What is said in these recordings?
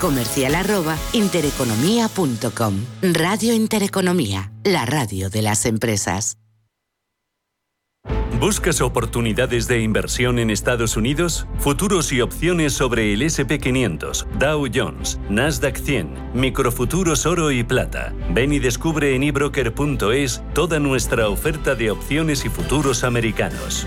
comercial arroba intereconomía.com. Radio Intereconomía, la radio de las empresas. ¿Buscas oportunidades de inversión en Estados Unidos? Futuros y opciones sobre el SP500, Dow Jones, Nasdaq 100, microfuturos oro y plata. Ven y descubre en ebroker.es toda nuestra oferta de opciones y futuros americanos.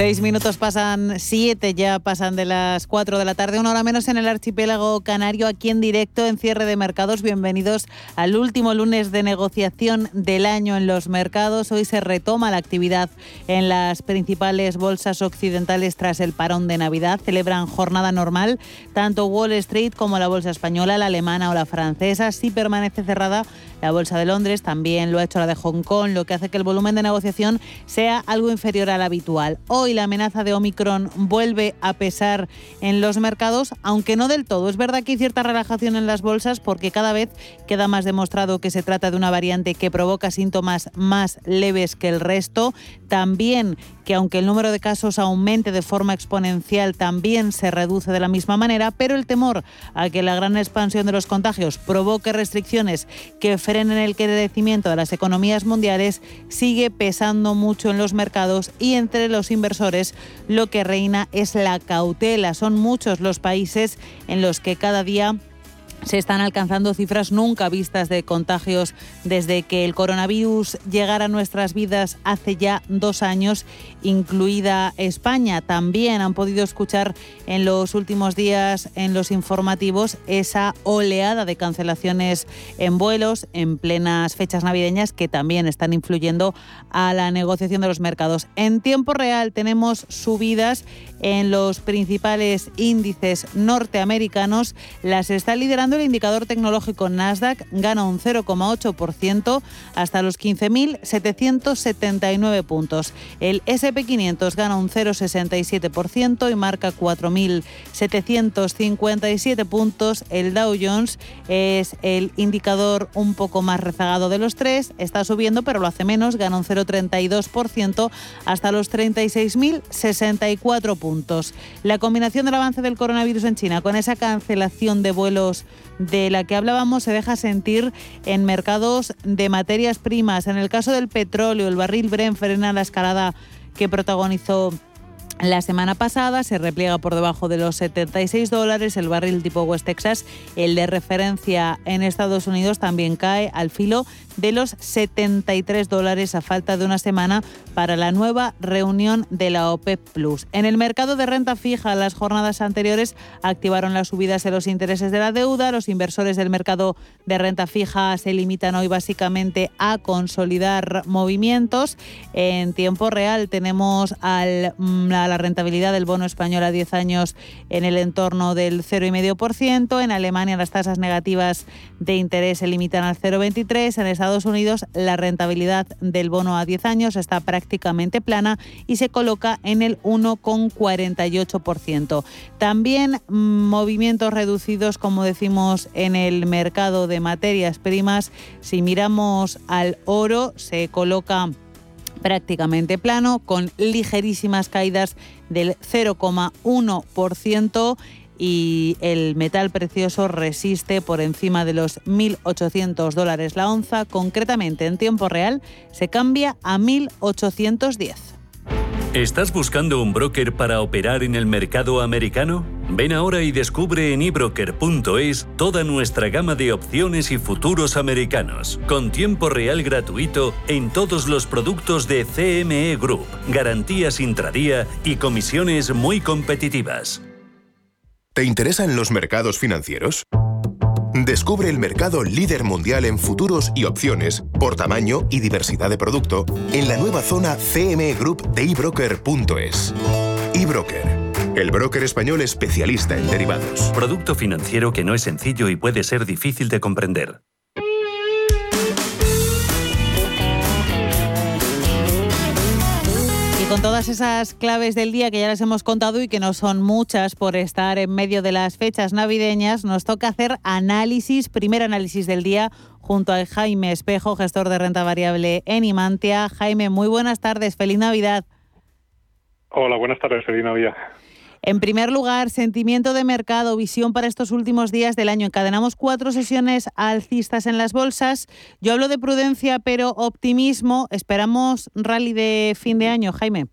Seis minutos pasan, siete ya pasan de las cuatro de la tarde, una hora menos en el archipiélago canario, aquí en directo en cierre de mercados. Bienvenidos al último lunes de negociación del año en los mercados. Hoy se retoma la actividad en las principales bolsas occidentales tras el parón de Navidad. Celebran jornada normal, tanto Wall Street como la bolsa española, la alemana o la francesa. Sí permanece cerrada la bolsa de Londres, también lo ha hecho la de Hong Kong, lo que hace que el volumen de negociación sea algo inferior al habitual. Hoy la amenaza de Omicron vuelve a pesar en los mercados, aunque no del todo. Es verdad que hay cierta relajación en las bolsas porque cada vez queda más demostrado que se trata de una variante que provoca síntomas más leves que el resto. También que aunque el número de casos aumente de forma exponencial, también se reduce de la misma manera, pero el temor a que la gran expansión de los contagios provoque restricciones que frenen el crecimiento de las economías mundiales sigue pesando mucho en los mercados y entre los inversores lo que reina es la cautela. Son muchos los países en los que cada día se están alcanzando cifras nunca vistas de contagios desde que el coronavirus llegara a nuestras vidas hace ya dos años, incluida España. También han podido escuchar en los últimos días en los informativos esa oleada de cancelaciones en vuelos en plenas fechas navideñas que también están influyendo a la negociación de los mercados. En tiempo real tenemos subidas en los principales índices norteamericanos. Las está liderando el indicador tecnológico Nasdaq gana un 0,8% hasta los 15.779 puntos. El SP500 gana un 0,67% y marca 4.757 puntos. El Dow Jones es el indicador un poco más rezagado de los tres. Está subiendo, pero lo hace menos, gana un 0,32% hasta los 36.064 puntos. La combinación del avance del coronavirus en China con esa cancelación de vuelos de la que hablábamos se deja sentir en mercados de materias primas. En el caso del petróleo, el barril Brent frena la escalada que protagonizó la semana pasada se repliega por debajo de los 76 dólares el barril tipo West Texas. El de referencia en Estados Unidos también cae al filo de los 73 dólares a falta de una semana para la nueva reunión de la OPEP Plus. En el mercado de renta fija, las jornadas anteriores activaron las subidas de los intereses de la deuda. Los inversores del mercado de renta fija se limitan hoy básicamente a consolidar movimientos. En tiempo real tenemos al, mm, a la rentabilidad del bono español a 10 años en el entorno del 0,5%. En Alemania las tasas negativas de interés se limitan al 0,23. En Estados Unidos la rentabilidad del bono a 10 años está prácticamente plana y se coloca en el 1,48%. También movimientos reducidos, como decimos, en el mercado de materias primas. Si miramos al oro, se coloca prácticamente plano, con ligerísimas caídas del 0,1% y el metal precioso resiste por encima de los 1.800 dólares la onza. Concretamente, en tiempo real, se cambia a 1.810. ¿Estás buscando un broker para operar en el mercado americano? Ven ahora y descubre en ebroker.es toda nuestra gama de opciones y futuros americanos, con tiempo real gratuito en todos los productos de CME Group, garantías intradía y comisiones muy competitivas. ¿Te interesan los mercados financieros? Descubre el mercado líder mundial en futuros y opciones por tamaño y diversidad de producto en la nueva zona CME Group de ebroker.es. eBroker, el broker español especialista en derivados. Producto financiero que no es sencillo y puede ser difícil de comprender. Con todas esas claves del día que ya les hemos contado y que no son muchas por estar en medio de las fechas navideñas, nos toca hacer análisis, primer análisis del día, junto a Jaime Espejo, gestor de renta variable en Imantia. Jaime, muy buenas tardes, feliz Navidad. Hola, buenas tardes, feliz Navidad. En primer lugar, sentimiento de mercado, visión para estos últimos días del año. Encadenamos cuatro sesiones alcistas en las bolsas. Yo hablo de prudencia, pero optimismo. Esperamos rally de fin de año, Jaime.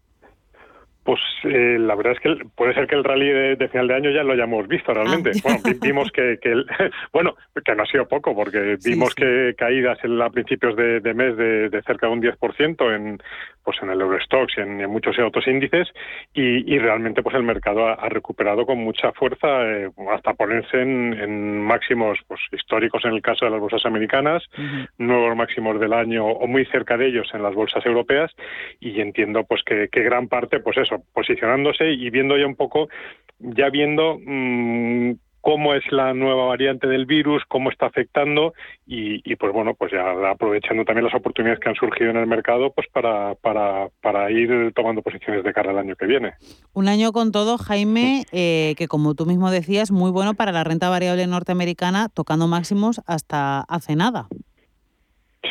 Pues eh, la verdad es que puede ser que el rally de, final de año ya lo hayamos visto realmente. Ah. Bueno, vimos que, bueno, que no ha sido poco, porque vimos que caídas a principios de, mes de, cerca de un 10% en, pues en el Eurostox y en, muchos otros índices y, realmente pues el mercado ha, recuperado con mucha fuerza eh, hasta ponerse en, máximos pues históricos en el caso de las bolsas americanas, nuevos máximos del año o muy cerca de ellos en las bolsas europeas y entiendo pues que, gran parte pues eso posicionándose y viendo ya un poco ya viendo mmm, cómo es la nueva variante del virus, cómo está afectando y, pues bueno, pues ya aprovechando también las oportunidades que han surgido en el mercado pues para, para, para ir tomando posiciones de cara al año que viene. Un año con todo, Jaime, eh, que como tú mismo decías, muy bueno para la renta variable norteamericana, tocando máximos hasta hace nada.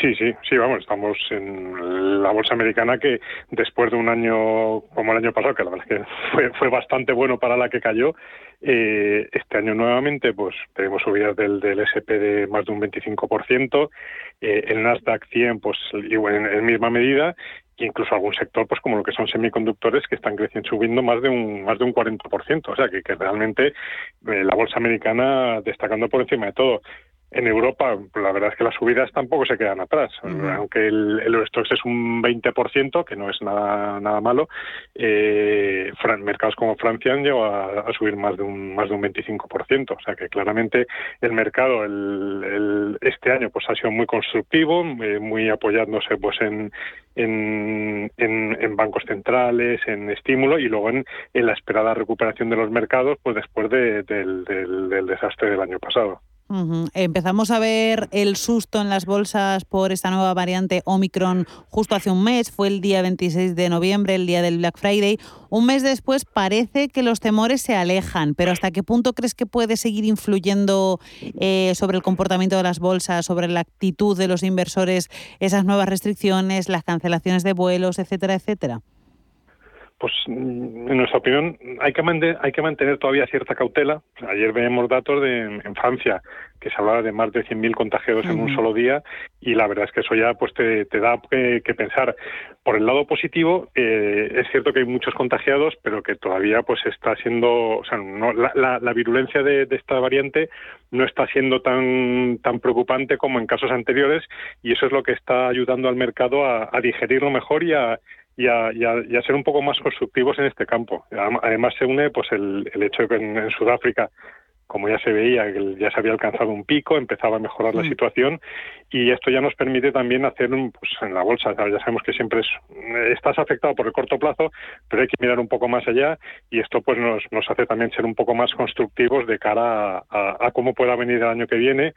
Sí, sí, sí, vamos, estamos en la bolsa americana que después de un año como el año pasado, que la verdad es que fue, fue bastante bueno para la que cayó, eh, este año nuevamente pues tenemos subidas del, del SP de más de un 25%, eh, el Nasdaq 100 pues igual en, misma medida incluso algún sector pues como lo que son semiconductores que están creciendo subiendo más de un más de un 40%, o sea que, realmente eh, la bolsa americana destacando por encima de todo en Europa, la verdad es que las subidas tampoco se quedan atrás. Aunque el, el Eurostox es un 20%, que no es nada nada malo, eh, mercados como Francia han llegado a, subir más de un más de un 25%. O sea que claramente el mercado el, este año pues ha sido muy constructivo, eh, muy apoyándose pues en, en, en, bancos centrales, en estímulo y luego en, en, la esperada recuperación de los mercados pues después del, del desastre del año pasado. Empezamos a ver el susto en las bolsas por esta nueva variante Omicron justo hace un mes, fue el día 26 de noviembre, el día del Black Friday. Un mes después parece que los temores se alejan, pero ¿hasta qué punto crees que puede seguir influyendo eh, sobre el comportamiento de las bolsas, sobre la actitud de los inversores, esas nuevas restricciones, las cancelaciones de vuelos, etcétera, etcétera? Pues mm, en nuestra opinión hay que mantener, hay que mantener todavía cierta cautela. Ayer vemos datos de en Francia que se hablaba de más de 100.000 contagiados en un solo día y la verdad es que eso ya pues te, da que, pensar. Por el lado positivo eh, es cierto que hay muchos contagiados, pero que todavía pues está siendo, o sea, no, la, la, virulencia de, esta variante no está siendo tan tan preocupante como en casos anteriores y eso es lo que está ayudando al mercado a, a digerirlo mejor y a y a, ser un poco más constructivos en este campo. Además se une pues el, el hecho de que en, Sudáfrica, como ya se veía, ya se había alcanzado un pico, empezaba a mejorar la mm. situación y esto ya nos permite también hacer un, pues en la bolsa, ya sabemos que siempre es, estás afectado por el corto plazo, pero hay que mirar un poco más allá y esto pues nos, nos hace también ser un poco más constructivos de cara a, a cómo pueda venir el año que viene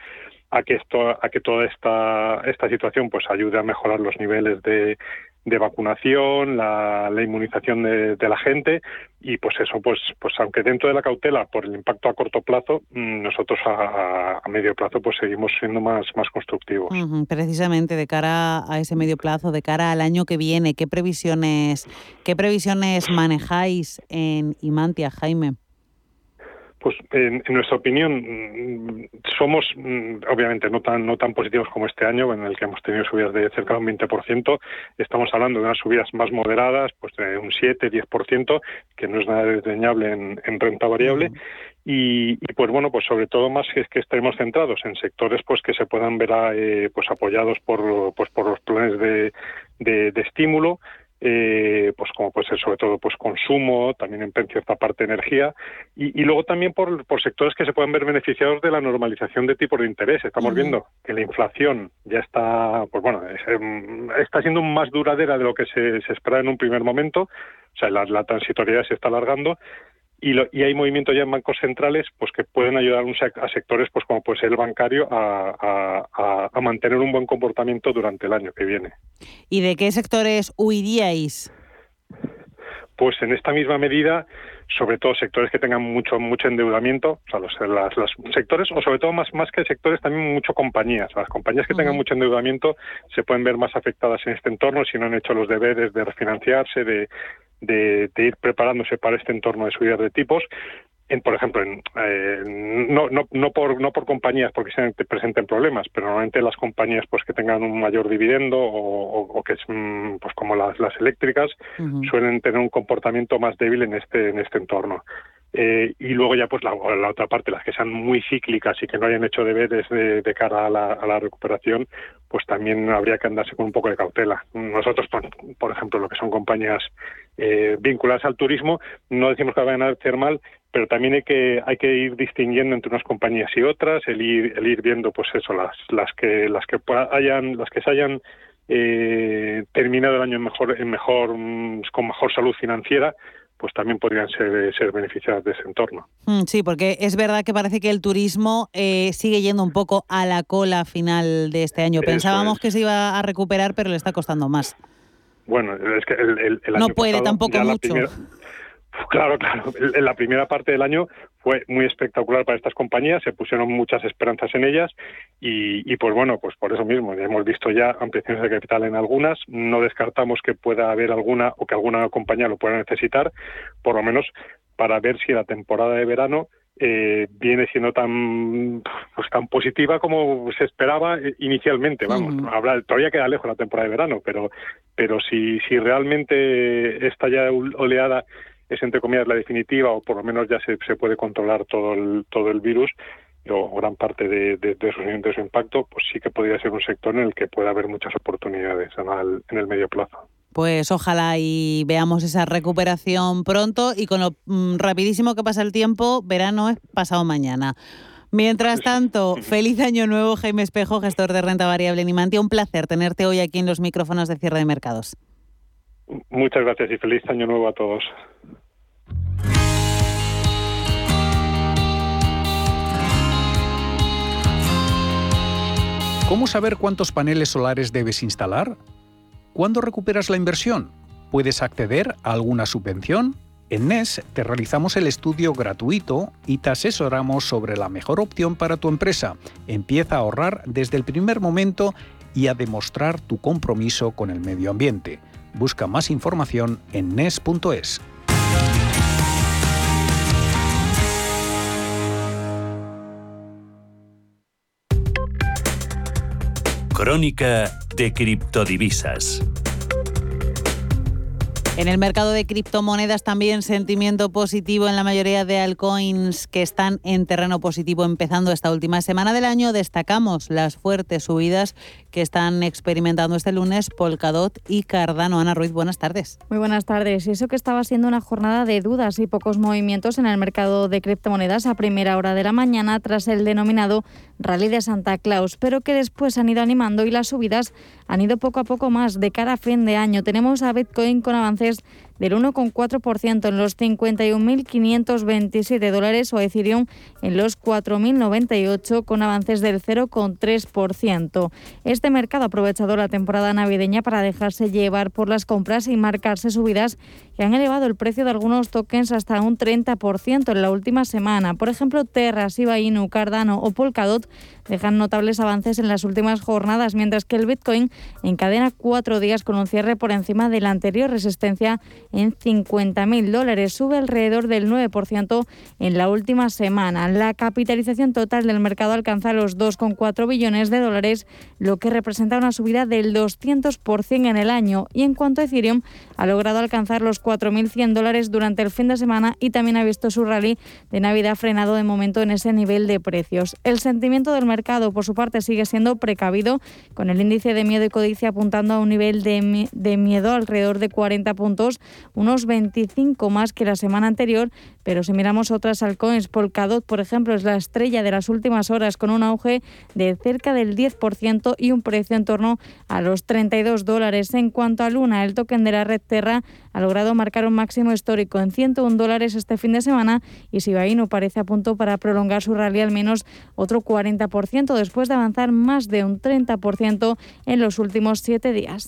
a que esto a que toda esta esta situación pues ayude a mejorar los niveles de, de vacunación, la, inmunización de, la gente y pues eso, pues, pues aunque dentro de la cautela por el impacto a corto plazo, mm, nosotros a, medio plazo pues seguimos siendo más, más constructivos. precisamente de cara a ese medio plazo, de cara al año que viene, ¿qué previsiones, qué previsiones manejáis en Imantia, Jaime? Pues en, nuestra opinión mm, somos mm, obviamente no tan no tan positivos como este año en el que hemos tenido subidas de cerca de un 20%, estamos hablando de unas subidas más moderadas, pues de un 7, 10%, que no es nada desdeñable en, renta variable. Y, pues bueno, pues sobre todo más es que estemos centrados en sectores pues que se puedan ver eh, pues apoyados por pues por los planes de, de estímulo, eh, pues como puede ser sobre todo pues consumo, también en cierta parte energía y, luego también por, por, sectores que se pueden ver beneficiados de la normalización de tipos de interés. Estamos viendo que la inflación ya está, pues bueno, em, está siendo más duradera de lo que se, se espera en un primer momento o sea, la, la transitoriedad se está alargando y, y, hay movimiento ya en bancos centrales pues que pueden ayudar a sectores pues como puede ser el bancario a, mantener un buen comportamiento durante el año que viene. ¿Y de qué sectores huiríais? Pues en esta misma medida, sobre todo sectores que tengan mucho mucho endeudamiento, o sea, los, los sectores, o sobre todo más, más que sectores, también mucho compañías. Las compañías que tengan mucho endeudamiento se pueden ver más afectadas en este entorno si no han hecho los deberes de refinanciarse, de, de, ir preparándose para este entorno de subidas de tipos. En, por ejemplo, en, eh, no, no, no, por, no por compañías porque se presenten problemas, pero normalmente las compañías pues que tengan un mayor dividendo o, o, que es mm, pues como las, las eléctricas suelen tener un comportamiento más débil en este en este entorno. Eh, y luego ya pues la, la, otra parte, las que sean muy cíclicas y que no hayan hecho deberes de, de cara a la, a la, recuperación, pues también habría que andarse con un poco de cautela. Nosotros, por, ejemplo, lo que son compañías eh, vinculadas al turismo, no decimos que vayan a hacer mal, pero también hay que hay que ir distinguiendo entre unas compañías y otras, el ir el ir viendo pues eso las las que las que hayan las que se hayan eh, terminado el año en mejor en mejor con mejor salud financiera pues también podrían ser, ser beneficiadas de ese entorno. Mm, sí, porque es verdad que parece que el turismo eh, sigue yendo un poco a la cola final de este año. Pensábamos que se iba a recuperar, pero le está costando más. Bueno, es que el, el, no puede tampoco mucho. Claro, claro. En la primera parte del año fue muy espectacular para estas compañías, se pusieron muchas esperanzas en ellas y, pues bueno, pues por eso mismo, ya hemos visto ya ampliaciones de capital en algunas, no descartamos que pueda haber alguna o que alguna compañía lo pueda necesitar, por lo menos para ver si la temporada de verano eh, viene siendo tan pues tan positiva como se esperaba eh, inicialmente vamos todavía queda lejos la temporada de verano pero pero si si realmente esta ya oleada es entre comillas la definitiva o por lo menos ya se, se puede controlar todo el, todo el virus o gran parte de, de, de, su, de, su, impacto, pues sí que podría ser un sector en el que pueda haber muchas oportunidades en el, en el medio plazo. Pues ojalá y veamos esa recuperación pronto y con lo mm, rapidísimo que pasa el tiempo, verano es pasado mañana. Mientras tanto, feliz año nuevo, Jaime Espejo, gestor de renta variable en Imantia. Un placer tenerte hoy aquí en los micrófonos de cierre de mercados. Muchas gracias y feliz año nuevo a todos. ¿Cómo saber cuántos paneles solares debes instalar? ¿Cuándo recuperas la inversión? ¿Puedes acceder a alguna subvención? En NES te realizamos el estudio gratuito y te asesoramos sobre la mejor opción para tu empresa. Empieza a ahorrar desde el primer momento y a demostrar tu compromiso con el medio ambiente. Busca más información en NES.es. Crónica de criptodivisas. En el mercado de criptomonedas también sentimiento positivo en la mayoría de altcoins que están en terreno positivo empezando esta última semana del año. Destacamos las fuertes subidas que están experimentando este lunes Polkadot y Cardano. Ana Ruiz, buenas tardes. Muy buenas tardes. Y eso que estaba siendo una jornada de dudas y pocos movimientos en el mercado de criptomonedas a primera hora de la mañana tras el denominado Rally de Santa Claus, pero que después han ido animando y las subidas han ido poco a poco más de cara a fin de año. Tenemos a Bitcoin con avances sociales del 1,4% en los 51.527 dólares o Ethereum en los 4.098 con avances del 0,3%. Este mercado ha aprovechado la temporada navideña para dejarse llevar por las compras y marcarse subidas que han elevado el precio de algunos tokens hasta un 30% en la última semana. Por ejemplo, Terra, Shiba Inu, Cardano o Polkadot dejan notables avances en las últimas jornadas, mientras que el Bitcoin encadena cuatro días con un cierre por encima de la anterior resistencia en 50.000 dólares. Sube alrededor del 9% en la última semana. La capitalización total del mercado alcanza los 2,4 billones de dólares, lo que representa una subida del 200% en el año. Y en cuanto a Ethereum, ha logrado alcanzar los 4.100 dólares durante el fin de semana y también ha visto su rally de Navidad frenado de momento en ese nivel de precios. El sentimiento del mercado, por su parte, sigue siendo precavido, con el índice de miedo y codicia apuntando a un nivel de, de miedo alrededor de 40 puntos unos 25 más que la semana anterior, pero si miramos otras altcoins, Polkadot, por ejemplo, es la estrella de las últimas horas con un auge de cerca del 10% y un precio en torno a los 32 dólares. En cuanto a Luna, el token de la red Terra ha logrado marcar un máximo histórico en 101 dólares este fin de semana y no parece a punto para prolongar su rally al menos otro 40% después de avanzar más de un 30% en los últimos siete días.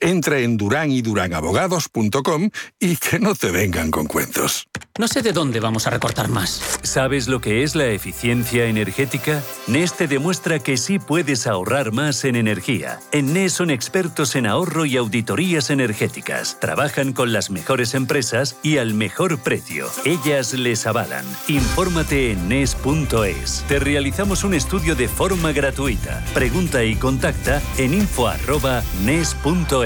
Entra en duranyduránabogados.com y que no te vengan con cuentos. No sé de dónde vamos a recortar más. ¿Sabes lo que es la eficiencia energética? Neste demuestra que sí puedes ahorrar más en energía. En NES son expertos en ahorro y auditorías energéticas. Trabajan con las mejores empresas y al mejor precio. Ellas les avalan. Infórmate en NES.es. Te realizamos un estudio de forma gratuita. Pregunta y contacta en info.nes.es.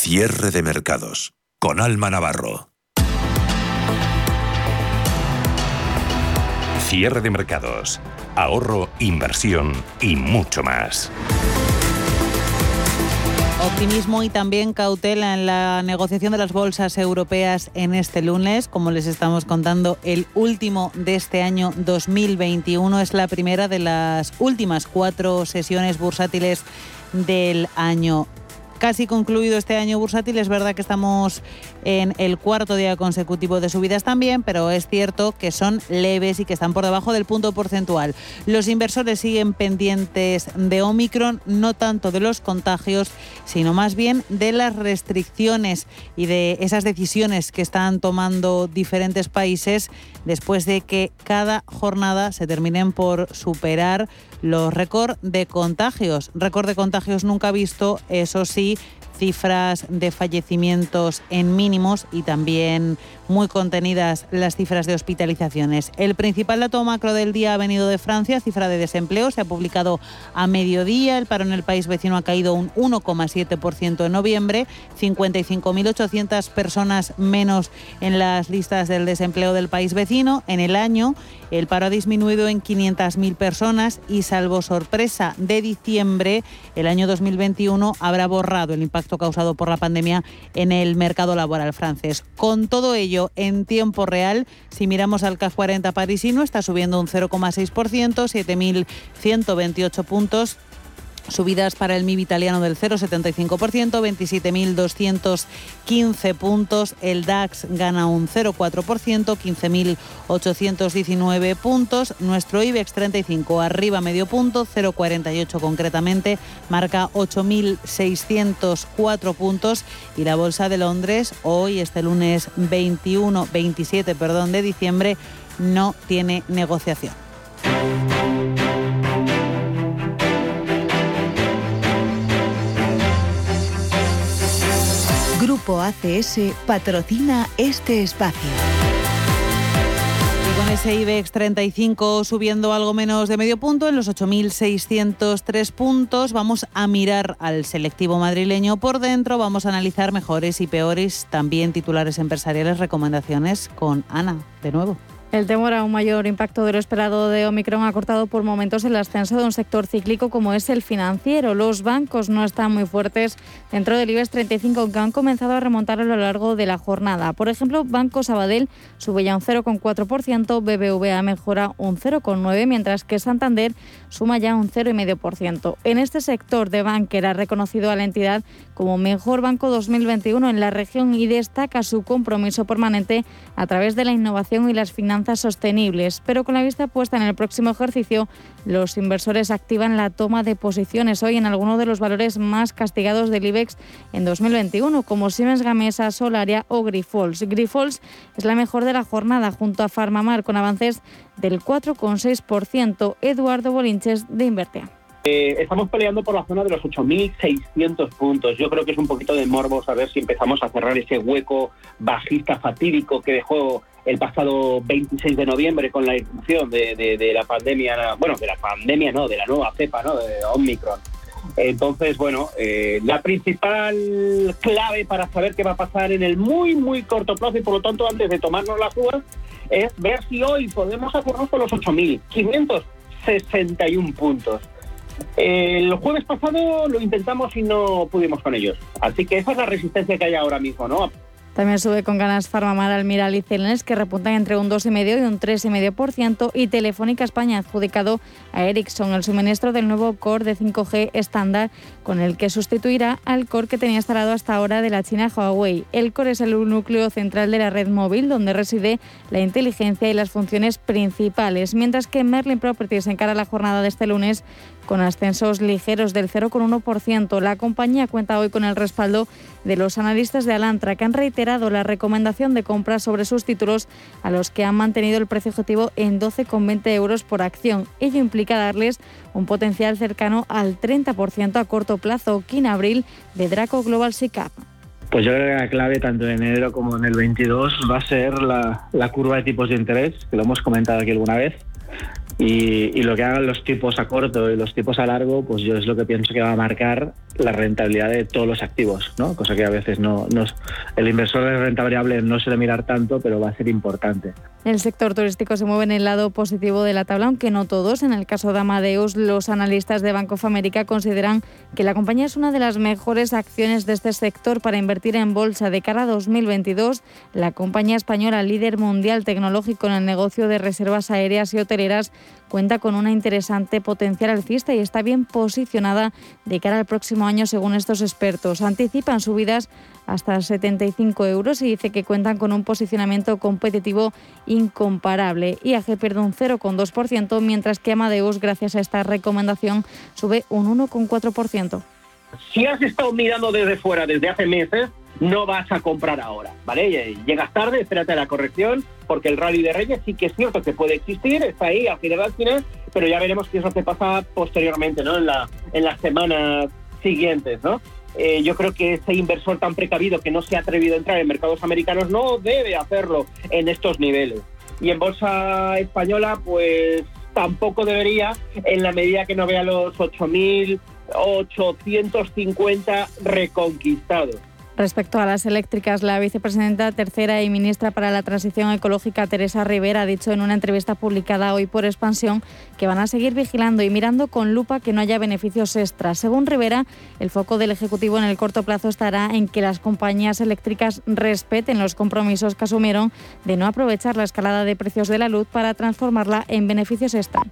Cierre de mercados. Con Alma Navarro. Cierre de mercados. Ahorro, inversión y mucho más. Optimismo y también cautela en la negociación de las bolsas europeas en este lunes. Como les estamos contando, el último de este año 2021 es la primera de las últimas cuatro sesiones bursátiles del año casi concluido este año bursátil. Es verdad que estamos en el cuarto día consecutivo de subidas también, pero es cierto que son leves y que están por debajo del punto porcentual. Los inversores siguen pendientes de Omicron, no tanto de los contagios, sino más bien de las restricciones y de esas decisiones que están tomando diferentes países después de que cada jornada se terminen por superar los récords de contagios. Récord de contagios nunca visto, eso sí, cifras de fallecimientos en mínimos y también muy contenidas las cifras de hospitalizaciones. El principal dato macro del día ha venido de Francia, cifra de desempleo, se ha publicado a mediodía, el paro en el país vecino ha caído un 1,7% en noviembre, 55.800 personas menos en las listas del desempleo del país vecino. En el año el paro ha disminuido en 500.000 personas y salvo sorpresa de diciembre, el año 2021 habrá borrado el impacto causado por la pandemia en el mercado laboral francés. Con todo ello, en tiempo real. Si miramos al CAC 40 parisino, está subiendo un 0,6%, 7.128 puntos Subidas para el MIB italiano del 0,75%, 27.215 puntos. El DAX gana un 0,4%, 15.819 puntos. Nuestro IBEX 35 arriba medio punto, 0,48 concretamente, marca 8.604 puntos. Y la Bolsa de Londres hoy, este lunes 21, 27 perdón, de diciembre, no tiene negociación. ACS patrocina este espacio. con ese IBEX 35 subiendo algo menos de medio punto en los 8.603 puntos. Vamos a mirar al selectivo madrileño por dentro. Vamos a analizar mejores y peores, también titulares empresariales, recomendaciones con Ana, de nuevo. El temor a un mayor impacto de lo esperado de Omicron ha cortado por momentos el ascenso de un sector cíclico como es el financiero. Los bancos no están muy fuertes dentro del IBEX 35 que han comenzado a remontar a lo largo de la jornada. Por ejemplo, Banco Sabadell sube ya un 0,4%, BBVA mejora un 0,9%, mientras que Santander suma ya un 0,5%. En este sector de Banker ha reconocido a la entidad como mejor banco 2021 en la región y destaca su compromiso permanente a través de la innovación y las finanzas sostenibles, pero con la vista puesta en el próximo ejercicio, los inversores activan la toma de posiciones hoy en algunos de los valores más castigados del IBEX en 2021, como Siemens Gamesa, Solaria o Grifols. Grifols es la mejor de la jornada junto a Farmamar con avances del 4,6%. Eduardo Bolinches de Invertia. Eh, estamos peleando por la zona de los 8.600 puntos. Yo creo que es un poquito de morbo saber si empezamos a cerrar ese hueco bajista fatídico que dejó el pasado 26 de noviembre con la irrupción de, la pandemia, bueno, de la pandemia no, de la nueva cepa, ¿no? De Omicron. Entonces, bueno, eh, la principal clave para saber qué va a pasar en el muy, muy corto plazo y por lo tanto antes de tomarnos las uvas es ver si hoy podemos hacernos con los 8.561 puntos. El jueves pasado lo intentamos y no pudimos con ellos. Así que esa es la resistencia que hay ahora mismo. También sube con ganas Farmamar, Almiral y Celnes, que repuntan entre un 2,5 y un 3,5%. Y Telefónica España ha adjudicado a Ericsson el suministro del nuevo core de 5G estándar, con el que sustituirá al core que tenía instalado hasta ahora de la China Huawei. El core es el núcleo central de la red móvil, donde reside la inteligencia y las funciones principales. Mientras que Merlin Properties encara la jornada de este lunes con ascensos ligeros del 0,1%. La compañía cuenta hoy con el respaldo de los analistas de Alantra, que han reiterado la recomendación de compra sobre sus títulos, a los que han mantenido el precio objetivo en 12,20 euros por acción. Ello implica darles un potencial cercano al 30% a corto plazo. Abril de Draco Global SICAP. Pues yo creo que la clave tanto en enero como en el 22 va a ser la curva de tipos de interés, que lo hemos comentado aquí alguna vez. Y, lo que hagan los tipos a corto y los tipos a largo, pues yo es lo que pienso que va a marcar la rentabilidad de todos los activos, ¿no? Cosa que a veces no, no el inversor de renta variable no suele mirar tanto, pero va a ser importante. El sector turístico se mueve en el lado positivo de la tabla, aunque no todos. En el caso de Amadeus, los analistas de Banco of America consideran que la compañía es una de las mejores acciones de este sector para invertir en bolsa de cara a 2022. La compañía española líder mundial tecnológico en el negocio de reservas aéreas y cuenta con una interesante potencial alcista y está bien posicionada de cara al próximo año según estos expertos. Anticipan subidas hasta 75 euros y dice que cuentan con un posicionamiento competitivo incomparable. IAG pierde un 0,2%, mientras que Amadeus, gracias a esta recomendación, sube un 1,4%. Si has estado mirando desde fuera desde hace meses, no vas a comprar ahora, ¿vale? Llegas tarde, espérate la corrección, porque el rally de Reyes sí que es cierto que puede existir, está ahí al final al final, pero ya veremos qué es lo que pasa posteriormente, ¿no? En, la, en las semanas siguientes, ¿no? Eh, yo creo que ese inversor tan precavido que no se ha atrevido a entrar en mercados americanos no debe hacerlo en estos niveles. Y en bolsa española, pues tampoco debería, en la medida que no vea los 8.850 reconquistados. Respecto a las eléctricas, la vicepresidenta tercera y ministra para la Transición Ecológica, Teresa Rivera, ha dicho en una entrevista publicada hoy por Expansión que van a seguir vigilando y mirando con lupa que no haya beneficios extras. Según Rivera, el foco del Ejecutivo en el corto plazo estará en que las compañías eléctricas respeten los compromisos que asumieron de no aprovechar la escalada de precios de la luz para transformarla en beneficios extra.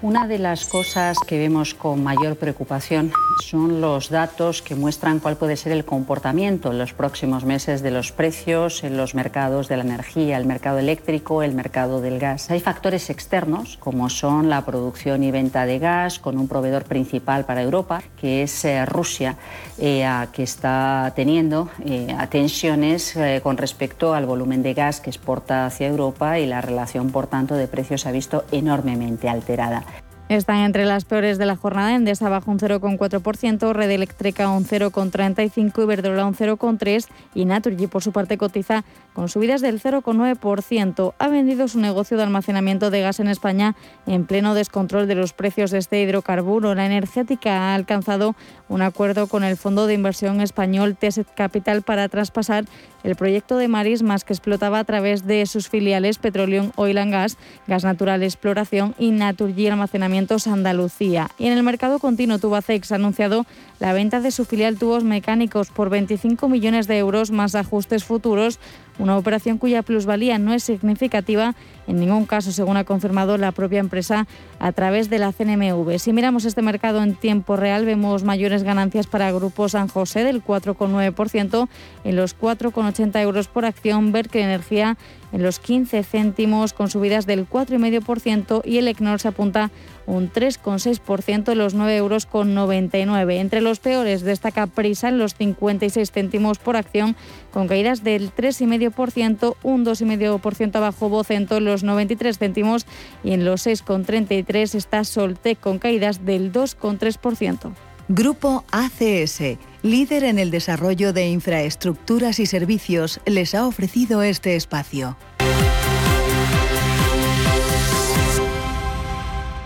Una de las cosas que vemos con mayor preocupación son los datos que muestran cuál puede ser el comportamiento en los próximos meses de los precios en los mercados de la energía, el mercado eléctrico, el mercado del gas. Hay factores externos como son la producción y venta de gas con un proveedor principal para Europa, que es eh, Rusia, eh, que está teniendo eh, tensiones con respecto al volumen de gas que exporta hacia Europa y la relación, por tanto, de precios ha visto enormemente alterada. Están entre las peores de la jornada. Endesa bajo un 0,4%, Red Eléctrica un 0,35%, Iberdrola un 0,3% y Naturgy por su parte cotiza con subidas del 0,9%. Ha vendido su negocio de almacenamiento de gas en España en pleno descontrol de los precios de este hidrocarburo. La energética ha alcanzado un acuerdo con el fondo de inversión español Teset Capital para traspasar el proyecto de marismas que explotaba a través de sus filiales Petroleum Oil and Gas, Gas Natural Exploración y Naturgy Almacenamientos Andalucía. Y en el mercado continuo, Tubacex ha anunciado la venta de su filial Tubos Mecánicos por 25 millones de euros más ajustes futuros, una operación cuya plusvalía no es significativa en ningún caso, según ha confirmado la propia empresa a través de la CNMV. Si miramos este mercado en tiempo real, vemos mayores ganancias para Grupo San José del 4,9% en los 4,80 euros por acción, Berkeley Energía en los 15 céntimos con subidas del 4,5% y el ECNOR se apunta un 3,6% en los 9 euros con 99. Entre los peores destaca Prisa en los 56 céntimos por acción con caídas del 3,5%, un 2,5% abajo Vocento en los 93 céntimos y en los 6,33 está Soltec con caídas del 2,3%. Grupo ACS, líder en el desarrollo de infraestructuras y servicios, les ha ofrecido este espacio.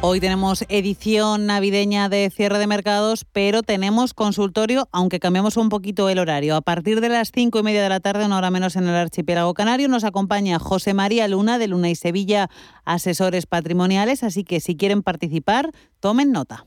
Hoy tenemos edición navideña de cierre de mercados, pero tenemos consultorio, aunque cambiamos un poquito el horario. A partir de las cinco y media de la tarde, una hora menos en el archipiélago canario, nos acompaña José María Luna de Luna y Sevilla, asesores patrimoniales. Así que si quieren participar, tomen nota.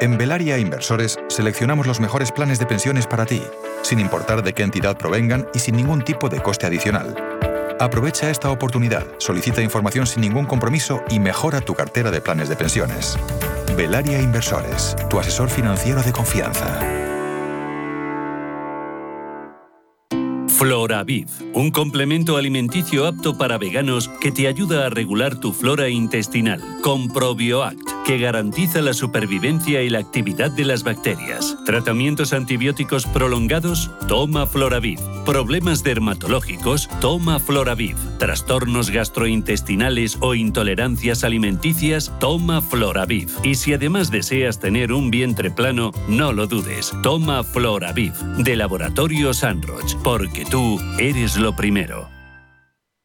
En Velaria Inversores seleccionamos los mejores planes de pensiones para ti, sin importar de qué entidad provengan y sin ningún tipo de coste adicional. Aprovecha esta oportunidad, solicita información sin ningún compromiso y mejora tu cartera de planes de pensiones. Velaria Inversores, tu asesor financiero de confianza. Floraviv, un complemento alimenticio apto para veganos que te ayuda a regular tu flora intestinal con ProbioAct, que garantiza la supervivencia y la actividad de las bacterias. Tratamientos antibióticos prolongados, toma Floraviv. Problemas dermatológicos, toma Floraviv. Trastornos gastrointestinales o intolerancias alimenticias, toma Floraviv. Y si además deseas tener un vientre plano, no lo dudes, toma Floraviv de Laboratorio Sanroch, porque tú eres lo primero.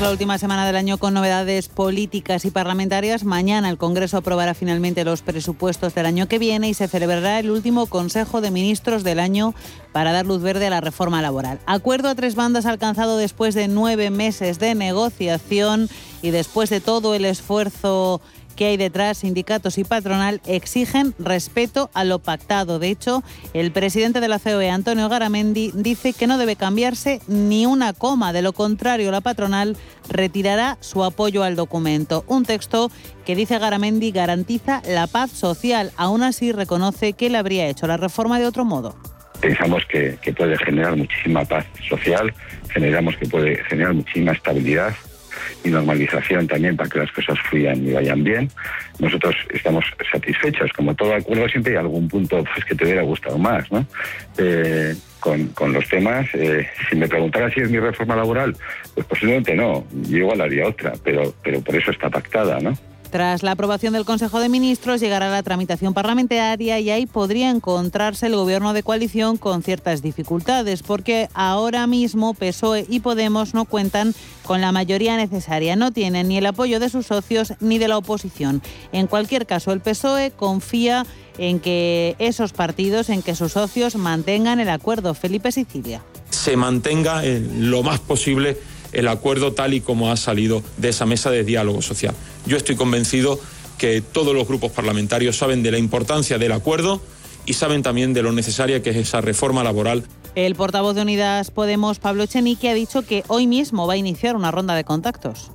Comenzamos la última semana del año con novedades políticas y parlamentarias. Mañana el Congreso aprobará finalmente los presupuestos del año que viene y se celebrará el último Consejo de Ministros del año para dar luz verde a la reforma laboral. Acuerdo a tres bandas alcanzado después de nueve meses de negociación y después de todo el esfuerzo que hay detrás, sindicatos y patronal, exigen respeto a lo pactado. De hecho, el presidente de la COE, Antonio Garamendi, dice que no debe cambiarse ni una coma. De lo contrario, la patronal retirará su apoyo al documento. Un texto que, dice Garamendi, garantiza la paz social. Aún así, reconoce que él habría hecho la reforma de otro modo. Pensamos que puede generar muchísima paz social, generamos que puede generar muchísima estabilidad y normalización también para que las cosas fluyan y vayan bien. Nosotros estamos satisfechos. Como todo acuerdo, siempre hay algún punto pues, que te hubiera gustado más, ¿no? Eh, con, con, los temas, eh, si me preguntara si es mi reforma laboral, pues posiblemente no. Yo igual haría otra, pero, pero por eso está pactada, ¿no? Tras la aprobación del Consejo de Ministros llegará la tramitación parlamentaria y ahí podría encontrarse el gobierno de coalición con ciertas dificultades porque ahora mismo PSOE y Podemos no cuentan con la mayoría necesaria, no tienen ni el apoyo de sus socios ni de la oposición. En cualquier caso, el PSOE confía en que esos partidos, en que sus socios mantengan el acuerdo. Felipe Sicilia. Se mantenga lo más posible el acuerdo tal y como ha salido de esa mesa de diálogo social. Yo estoy convencido que todos los grupos parlamentarios saben de la importancia del acuerdo y saben también de lo necesaria que es esa reforma laboral. El portavoz de Unidas Podemos, Pablo Echenique, ha dicho que hoy mismo va a iniciar una ronda de contactos.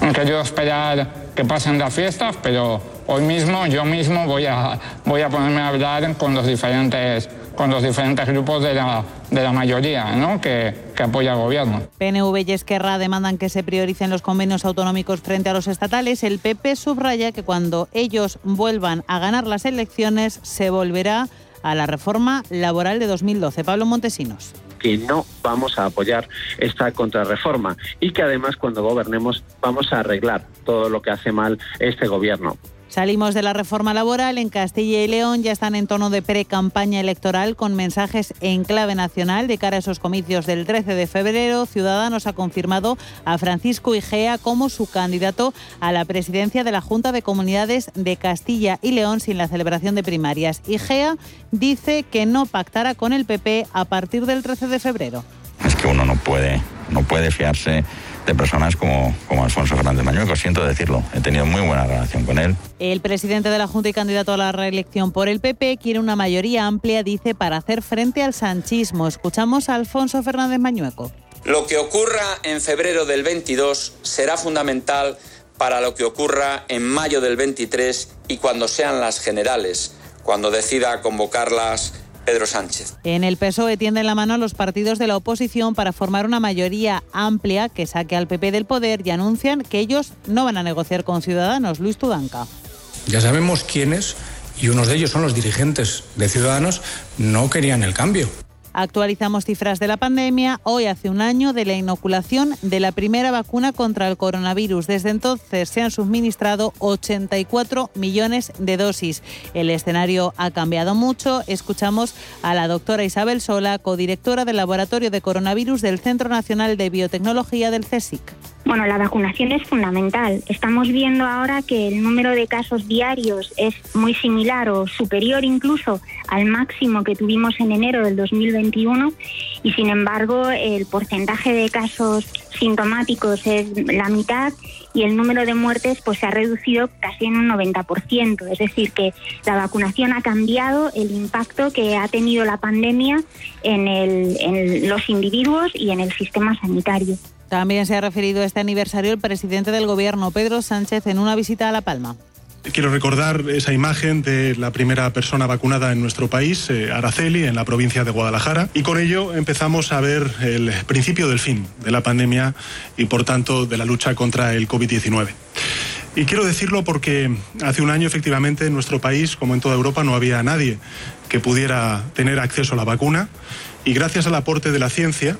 Han querido esperar que pasen las fiestas, pero hoy mismo, yo mismo voy a, voy a ponerme a hablar con los diferentes con los diferentes grupos de la, de la mayoría ¿no? que, que apoya al gobierno. PNV y Esquerra demandan que se prioricen los convenios autonómicos frente a los estatales. El PP subraya que cuando ellos vuelvan a ganar las elecciones se volverá a la reforma laboral de 2012. Pablo Montesinos que no vamos a apoyar esta contrarreforma y que además cuando gobernemos vamos a arreglar todo lo que hace mal este gobierno. Salimos de la reforma laboral. En Castilla y León ya están en tono de pre-campaña electoral con mensajes en clave nacional de cara a esos comicios del 13 de febrero. Ciudadanos ha confirmado a Francisco Igea como su candidato a la presidencia de la Junta de Comunidades de Castilla y León sin la celebración de primarias. Igea dice que no pactará con el PP a partir del 13 de febrero. Es que uno no puede, no puede fiarse de personas como, como Alfonso Fernández Mañueco. Siento decirlo, he tenido muy buena relación con él. El presidente de la Junta y candidato a la reelección por el PP quiere una mayoría amplia, dice, para hacer frente al sanchismo. Escuchamos a Alfonso Fernández Mañueco. Lo que ocurra en febrero del 22 será fundamental para lo que ocurra en mayo del 23 y cuando sean las generales, cuando decida convocarlas Pedro Sánchez. En el PSOE tienden la mano a los partidos de la oposición para formar una mayoría amplia que saque al PP del poder y anuncian que ellos no van a negociar con Ciudadanos. Luis Tudanca. Ya sabemos quiénes, y unos de ellos son los dirigentes de Ciudadanos, no querían el cambio. Actualizamos cifras de la pandemia. Hoy hace un año de la inoculación de la primera vacuna contra el coronavirus. Desde entonces se han suministrado 84 millones de dosis. El escenario ha cambiado mucho. Escuchamos a la doctora Isabel Sola, codirectora del Laboratorio de Coronavirus del Centro Nacional de Biotecnología del CSIC. Bueno, la vacunación es fundamental. Estamos viendo ahora que el número de casos diarios es muy similar o superior incluso al máximo que tuvimos en enero del 2021 y sin embargo el porcentaje de casos sintomáticos es la mitad y el número de muertes pues se ha reducido casi en un 90%, es decir que la vacunación ha cambiado el impacto que ha tenido la pandemia en, el, en los individuos y en el sistema sanitario. También se ha referido a este aniversario el presidente del Gobierno, Pedro Sánchez, en una visita a La Palma. Quiero recordar esa imagen de la primera persona vacunada en nuestro país, eh, Araceli, en la provincia de Guadalajara, y con ello empezamos a ver el principio del fin de la pandemia y, por tanto, de la lucha contra el COVID-19. Y quiero decirlo porque hace un año, efectivamente, en nuestro país, como en toda Europa, no había nadie que pudiera tener acceso a la vacuna, y gracias al aporte de la ciencia,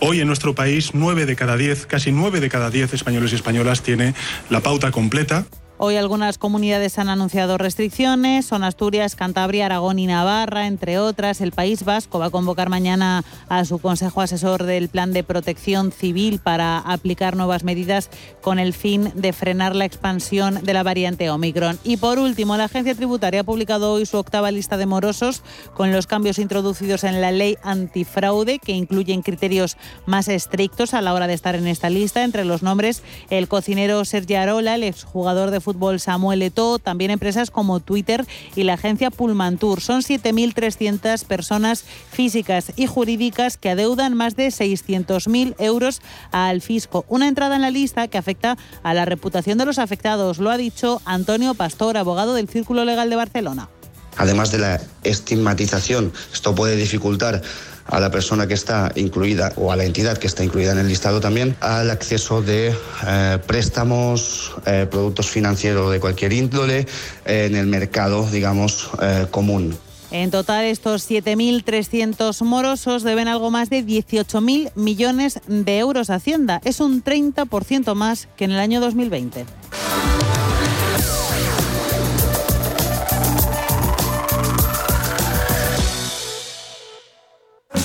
Hoy en nuestro país, nueve de cada diez, casi nueve de cada diez españoles y españolas tiene la pauta completa Hoy algunas comunidades han anunciado restricciones, son Asturias, Cantabria, Aragón y Navarra, entre otras. El País Vasco va a convocar mañana a su Consejo Asesor del Plan de Protección Civil para aplicar nuevas medidas con el fin de frenar la expansión de la variante Omicron. Y por último, la Agencia Tributaria ha publicado hoy su octava lista de morosos con los cambios introducidos en la ley antifraude que incluyen criterios más estrictos a la hora de estar en esta lista. Entre los nombres, el cocinero Sergi Arola, el exjugador de fútbol Samuel Eto'o, también empresas como Twitter y la agencia Pullmantur. Son 7.300 personas físicas y jurídicas que adeudan más de 600.000 euros al fisco. Una entrada en la lista que afecta a la reputación de los afectados, lo ha dicho Antonio Pastor, abogado del Círculo Legal de Barcelona. Además de la estigmatización, esto puede dificultar a la persona que está incluida o a la entidad que está incluida en el listado también al acceso de eh, préstamos, eh, productos financieros de cualquier índole eh, en el mercado, digamos, común. En total, estos 7.300 morosos deben algo más de 18.000 millones de euros a Hacienda. Es un 30% más que en el año 2020.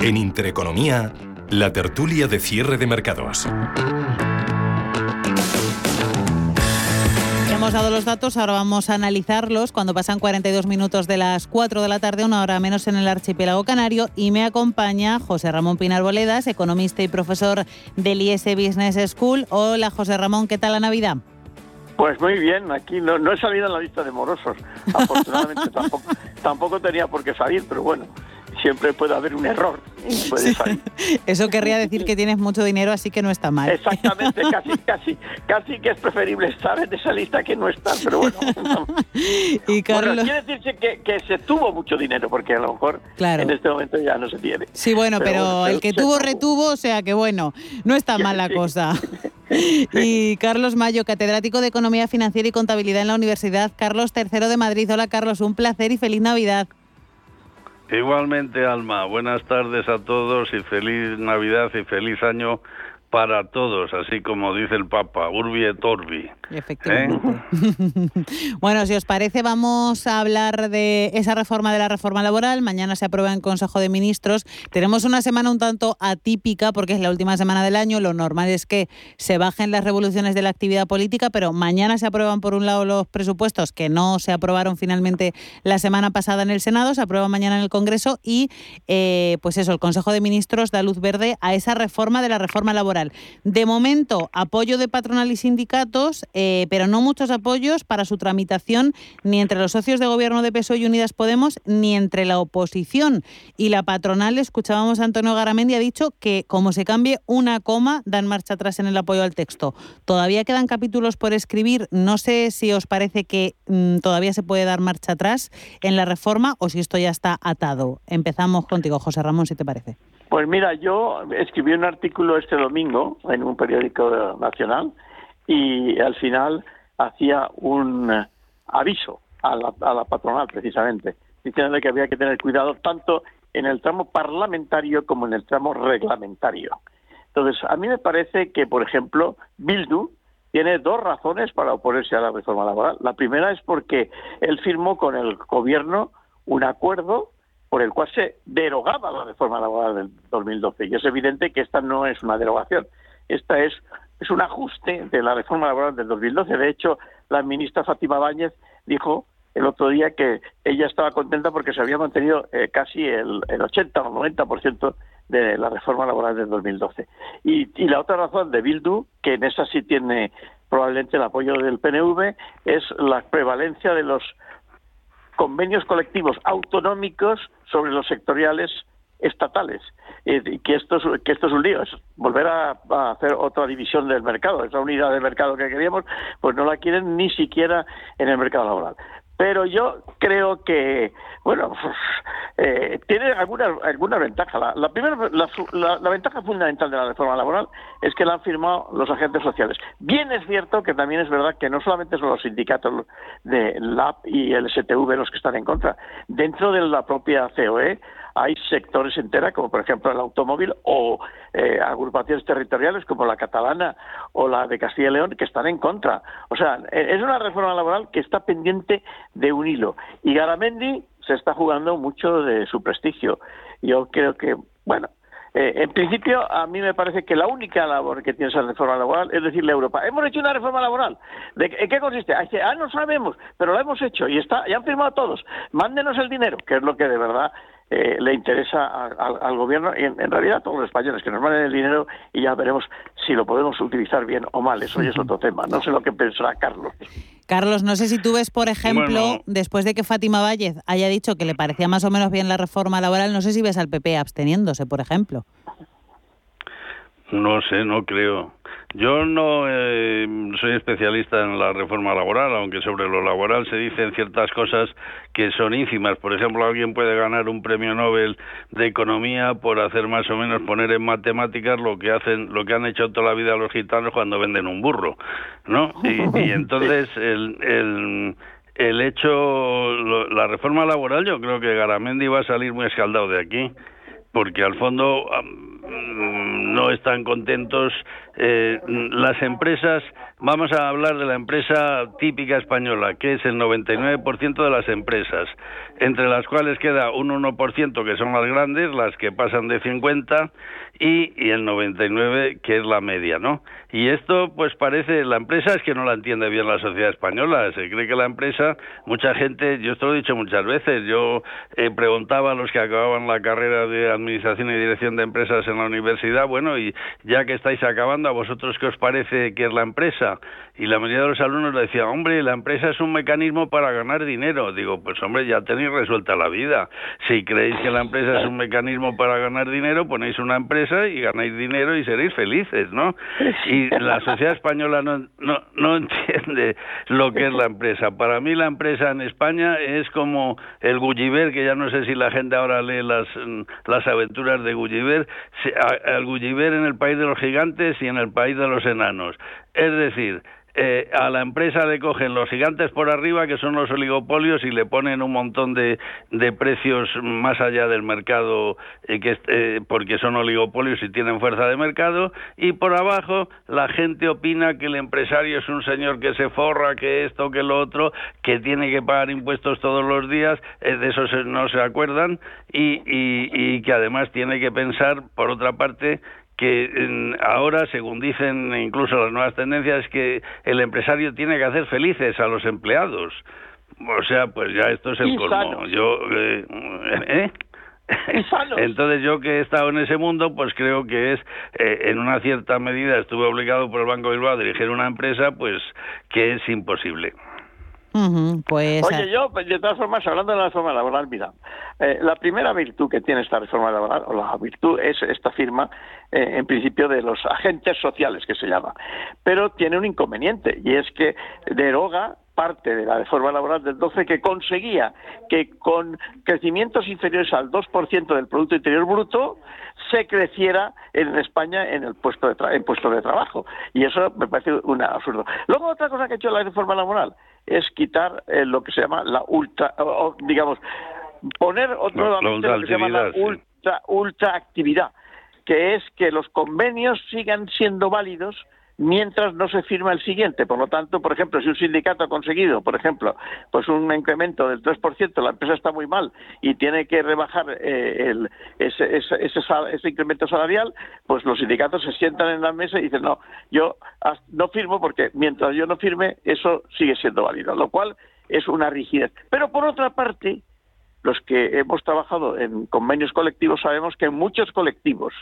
En Intereconomía, la tertulia de cierre de mercados. Hemos dado los datos, ahora vamos a analizarlos cuando pasan 42 minutos de las 4 de la tarde, una hora menos en el archipiélago canario, y me acompaña José Ramón Pinar Boledas, economista y profesor del IS Business School. Hola José Ramón, ¿qué tal la Navidad? Pues muy bien, aquí no, he salido en la lista de morosos. Afortunadamente tampoco, tampoco tenía por qué salir, pero bueno, siempre puede haber un error. Eso querría decir que tienes mucho dinero, así que no está mal. Exactamente, casi, casi, casi que es preferible estar en esa lista que no estar, pero bueno. y Carlos... quiere decirse que, se tuvo mucho dinero, porque a lo mejor en este momento ya no se tiene. Sí, bueno, pero, el que tuvo, retuvo, o sea que bueno, no está mal la cosa. Y Carlos Mayo, catedrático de Economía Financiera y Contabilidad en la Universidad Carlos III de Madrid. Hola Carlos, un placer y feliz Navidad. Igualmente, Alma, buenas tardes a todos y feliz Navidad y feliz año para todos, así como dice el Papa, Urbi et Orbi. Efectivamente. bueno, si os parece, vamos a hablar de esa reforma de la reforma laboral. Mañana se aprueba en Consejo de Ministros. Tenemos una semana un tanto atípica porque es la última semana del año. Lo normal es que se bajen las revoluciones de la actividad política, pero mañana se aprueban por un lado los presupuestos que no se aprobaron finalmente la semana pasada en el Senado, se aprueban mañana en el Congreso y, eh, pues eso, el Consejo de Ministros da luz verde a esa reforma de la reforma laboral. De momento, apoyo de patronal y sindicatos. Eh, pero no muchos apoyos para su tramitación ni entre los socios de gobierno de PSOE y Unidas Podemos, ni entre la oposición. Y la patronal, escuchábamos a Antonio Garamendi, ha dicho que como se cambie una coma, dan marcha atrás en el apoyo al texto. Todavía quedan capítulos por escribir. No sé si os parece que mm, todavía se puede dar marcha atrás en la reforma o si esto ya está atado. Empezamos contigo, José Ramón, si te parece. Pues mira, yo escribí un artículo este domingo en un periódico nacional y al final hacía un aviso a la, patronal precisamente, diciéndole que había que tener cuidado tanto en el tramo parlamentario como en el tramo reglamentario. Entonces, a mí me parece que, por ejemplo, Bildu tiene dos razones para oponerse a la reforma laboral. La primera es porque él firmó con el gobierno un acuerdo por el cual se derogaba la reforma laboral del 2012. Y es evidente que esta no es una derogación. Esta es es un ajuste de la reforma laboral del 2012. De hecho, la ministra Fátima Báñez dijo el otro día que ella estaba contenta porque se había mantenido eh, casi el, 80 o 90% de la reforma laboral del 2012. Y, y la otra razón de Bildu, que en esa sí tiene probablemente el apoyo del PNV, es la prevalencia de los convenios colectivos autonómicos sobre los sectoriales estatales. Y que esto, es, que esto es un lío, es volver a, hacer otra división del mercado. Esa unidad de mercado que queríamos, pues no la quieren ni siquiera en el mercado laboral. Pero yo creo que, bueno, eh, tiene alguna, alguna ventaja. La, primera, la, ventaja fundamental de la reforma laboral es que la han firmado los agentes sociales. Bien es cierto que también es verdad que no solamente son los sindicatos de LAP y el STV los que están en contra. Dentro de la propia COE hay sectores enteros, como por ejemplo el automóvil, o eh, agrupaciones territoriales como la catalana o la de Castilla y León, que están en contra. O sea, e, es una reforma laboral que está pendiente de un hilo. Y Garamendi se está jugando mucho de su prestigio. Yo creo que, bueno, eh, en principio, a mí me parece que la única labor que tiene esa reforma laboral es decirle a Europa, hemos hecho una reforma laboral. ¿De ¿En qué consiste? Ah, no sabemos, pero la hemos hecho y está, ya han firmado todos. Mándenos el dinero, que es lo que de verdad eh, le interesa al gobierno y en, realidad a todos los españoles que nos manden el dinero y ya veremos si lo podemos utilizar bien o mal. Eso ya es otro tema. No sé lo que pensará Carlos. Carlos, no sé si tú ves, por ejemplo, después de que Fátima Vállez haya dicho que le parecía más o menos bien la reforma laboral, no sé si ves al PP absteniéndose, por ejemplo. No sé, no creo. Yo no eh, soy especialista en la reforma laboral, aunque sobre lo laboral se dicen ciertas cosas que son ínfimas. Por ejemplo, alguien puede ganar un premio Nobel de economía por hacer más o menos poner en matemáticas lo que hacen, lo que han hecho toda la vida los gitanos cuando venden un burro, ¿no? Y, entonces el, el el hecho, la reforma laboral, yo creo que Garamendi va a salir muy escaldado de aquí porque al fondo no están contentos eh, las empresas, vamos a hablar de la empresa típica española, que es el 99% de las empresas, entre las cuales queda un 1% que son las grandes, las que pasan de 50, y, y el 99% que es la media, ¿no? Y esto, pues parece, la empresa es que no la entiende bien la sociedad española, se cree que la empresa, mucha gente, yo esto lo he dicho muchas veces, yo eh, preguntaba a los que acababan la carrera de Administración y Dirección de Empresas en la universidad, bueno, y ya que estáis acabando, ¿a vosotros qué os parece que es la empresa? Y la mayoría de los alumnos le decían, hombre, la empresa es un mecanismo para ganar dinero. Digo, pues hombre, ya tenéis resuelta la vida. Si creéis que la empresa es un mecanismo para ganar dinero, ponéis una empresa y ganáis dinero y seréis felices, ¿no? Y la sociedad española no, no, no entiende lo que es la empresa. Para mí la empresa en España es como el Gulliver, que ya no sé si la gente ahora lee las, las aventuras de Gulliver, el Gulliver en el país de los gigantes y en el país de los enanos. Es decir, eh, a la empresa le cogen los gigantes por arriba, que son los oligopolios, y le ponen un montón de, de precios más allá del mercado, eh, que, eh, porque son oligopolios y tienen fuerza de mercado, y por abajo la gente opina que el empresario es un señor que se forra, que esto, que lo otro, que tiene que pagar impuestos todos los días, de eso no se acuerdan, y, y que además tiene que pensar, por otra parte, que ahora, según dicen incluso las nuevas tendencias, es que el empresario tiene que hacer felices a los empleados. O sea, pues ya esto es el colmo. Yo, eh, ¿eh? Entonces yo que he estado en ese mundo, pues creo que es, eh, en una cierta medida, estuve obligado por el Banco Bilbao a dirigir una empresa, pues que es imposible pues, Oye, eh, yo, de todas formas, hablando de la reforma laboral, mira, eh, la primera virtud que tiene esta reforma laboral, o la virtud es esta firma, eh, en principio, de los agentes sociales, que se llama. Pero tiene un inconveniente, y es que deroga parte de la reforma laboral del 12 que conseguía que con crecimientos inferiores al 2% del Producto Interior Bruto se creciera en España en el puesto de, en puesto de trabajo. Y eso me parece un absurdo. Luego, otra cosa que ha hecho la reforma laboral es quitar eh, lo que se llama la ultra, digamos, poner nuevamente lo que se llama la ultra, ultra actividad, que es que los convenios sigan siendo válidos mientras no se firma el siguiente. Por lo tanto, por ejemplo, si un sindicato ha conseguido, por ejemplo, pues un incremento del 3%, la empresa está muy mal y tiene que rebajar eh, el, ese, ese, ese, incremento salarial, pues los sindicatos se sientan en la mesa y dicen, no, yo no firmo porque mientras yo no firme, eso sigue siendo válido, lo cual es una rigidez. Pero por otra parte, los que hemos trabajado en convenios colectivos sabemos que en muchos colectivos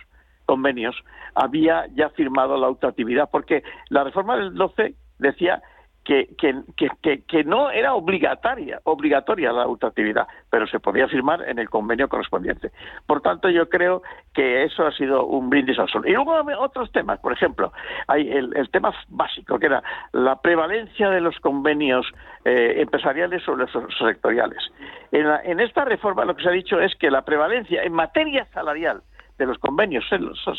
convenios había ya firmado la autoactividad, porque la reforma del 12 decía que, que, que, no era obligatoria, obligatoria la ultraactividad, pero se podía firmar en el convenio correspondiente. Por tanto, yo creo que eso ha sido un brindis al sol. Y luego otros temas, por ejemplo, hay el, tema básico, que era la prevalencia de los convenios eh, empresariales sobre los sectoriales. En, en esta reforma lo que se ha dicho es que la prevalencia en materia salarial de los convenios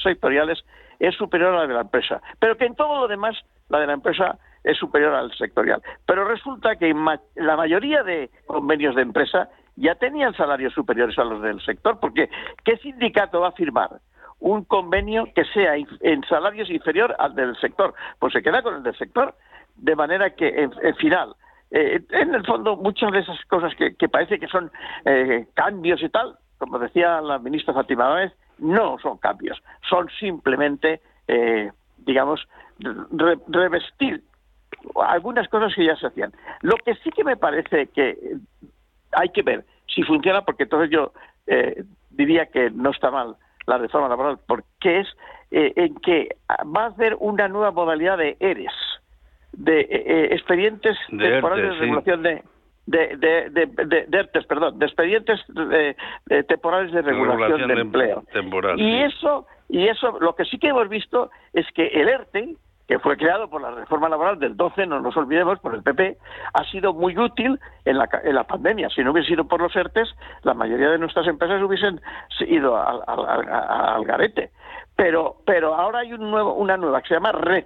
sectoriales es superior a la de la empresa, pero que en todo lo demás la de la empresa es superior al sectorial. Pero resulta que la mayoría de convenios de empresa ya tenían salarios superiores a los del sector, porque ¿qué sindicato va a firmar un convenio que sea en salarios inferior al del sector? Pues se queda con el del sector, de manera que en, final eh, en el fondo muchas de esas cosas que, parece que son eh, cambios y tal, como decía la ministra Fátima Báez, no son cambios, son simplemente, eh, digamos, revestir algunas cosas que ya se hacían. Lo que sí que me parece que hay que ver si funciona, porque entonces yo eh, diría que no está mal la reforma laboral, porque es eh, en que va a haber una nueva modalidad de ERES, de eh, expedientes temporales de regulación de de, de, de, de, ERTES, perdón, de expedientes temporales de regulación, de, empleo. y eso y eso lo que sí que hemos visto es que el ERTE que fue creado por la reforma laboral del 12, no nos olvidemos, por el PP, ha sido muy útil en la, en la pandemia. Si no hubiese sido por los ERTES, la mayoría de nuestras empresas hubiesen ido al, garete. Pero, pero ahora hay un nuevo, una nueva que se llama red.